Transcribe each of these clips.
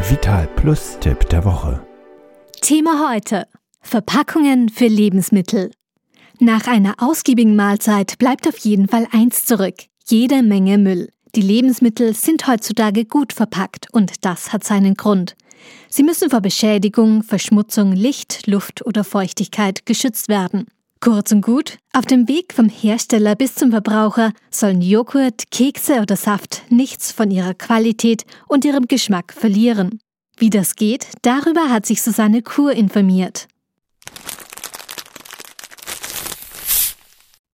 Der Vital Plus Tipp der Woche. Thema heute: Verpackungen für Lebensmittel. Nach einer ausgiebigen Mahlzeit bleibt auf jeden Fall eins zurück: jede Menge Müll. Die Lebensmittel sind heutzutage gut verpackt und das hat seinen Grund. Sie müssen vor Beschädigung, Verschmutzung, Licht, Luft oder Feuchtigkeit geschützt werden. Kurz und gut, auf dem Weg vom Hersteller bis zum Verbraucher sollen Joghurt, Kekse oder Saft nichts von ihrer Qualität und ihrem Geschmack verlieren. Wie das geht, darüber hat sich Susanne Kur informiert.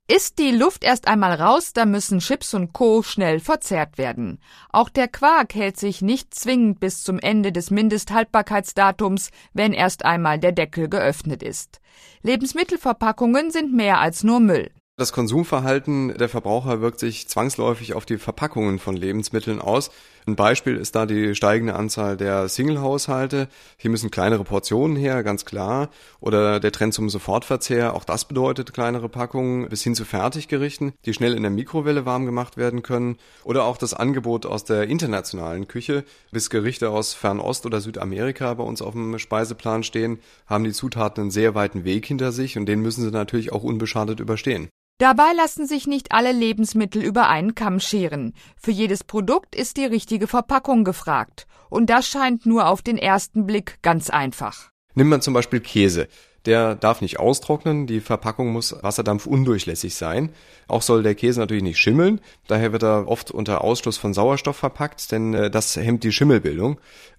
Ist die Luft erst einmal raus, dann müssen Chips und Co. schnell verzehrt werden. Auch der Quark hält sich nicht zwingend bis zum Ende des Mindesthaltbarkeitsdatums, wenn erst einmal der Deckel geöffnet ist. Lebensmittelverpackungen sind mehr als nur Müll. Das Konsumverhalten der Verbraucher wirkt sich zwangsläufig auf die Verpackungen von Lebensmitteln aus. Ein Beispiel ist da die steigende Anzahl der Single-Haushalte. Hier müssen kleinere Portionen her, ganz klar. Oder der Trend zum Sofortverzehr, auch das bedeutet kleinere Packungen bis hin zu Fertiggerichten, die schnell in der Mikrowelle warm gemacht werden können. Oder auch das Angebot aus der internationalen Küche, bis Gerichte aus Fernost oder Südamerika bei uns auf dem Speiseplan stehen, haben die Zutaten einen sehr weiten Weg hinter sich und den müssen sie natürlich auch unbeschadet überstehen. Dabei lassen sich nicht alle Lebensmittel über einen Kamm scheren. Für jedes Produkt ist die richtige Verpackung gefragt. Und das scheint nur auf den ersten Blick ganz einfach. Nimmt man zum Beispiel Käse. Der darf nicht austrocknen, die Verpackung muss wasserdampfundurchlässig sein. Auch soll der Käse natürlich nicht schimmeln, daher wird er oft unter Ausschluss von Sauerstoff verpackt, denn äh, das hemmt die Schimmelbildung.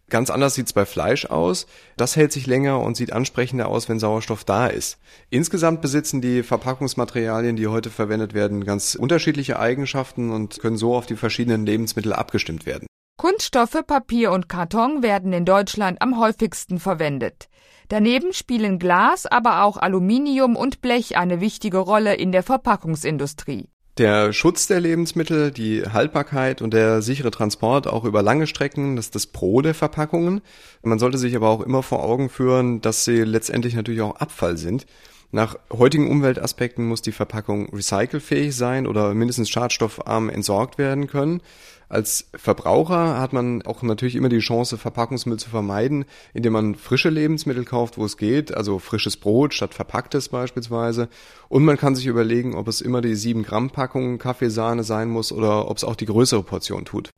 Ganz anders sieht's bei Fleisch aus. Das hält sich länger und sieht ansprechender aus, wenn Sauerstoff da ist. Insgesamt besitzen die Verpackungsmaterialien, die heute verwendet werden, ganz unterschiedliche Eigenschaften und können so auf die verschiedenen Lebensmittel abgestimmt werden. Kunststoffe, Papier und Karton werden in Deutschland am häufigsten verwendet. Daneben spielen Glas, aber auch Aluminium und Blech eine wichtige Rolle in der Verpackungsindustrie. Der Schutz der Lebensmittel, die Haltbarkeit und der sichere Transport auch über lange Strecken, das ist das Pro der Verpackungen. Man sollte sich aber auch immer vor Augen führen, dass sie letztendlich natürlich auch Abfall sind. Nach heutigen Umweltaspekten muss die Verpackung recycelfähig sein oder mindestens schadstoffarm entsorgt werden können. Als Verbraucher hat man auch natürlich immer die Chance, Verpackungsmüll zu vermeiden, indem man frische Lebensmittel kauft, wo es geht, also frisches Brot statt verpacktes beispielsweise. Und man kann sich überlegen, ob es immer die 7 Gramm Packung Kaffeesahne sein muss oder ob es auch die größere Portion tut.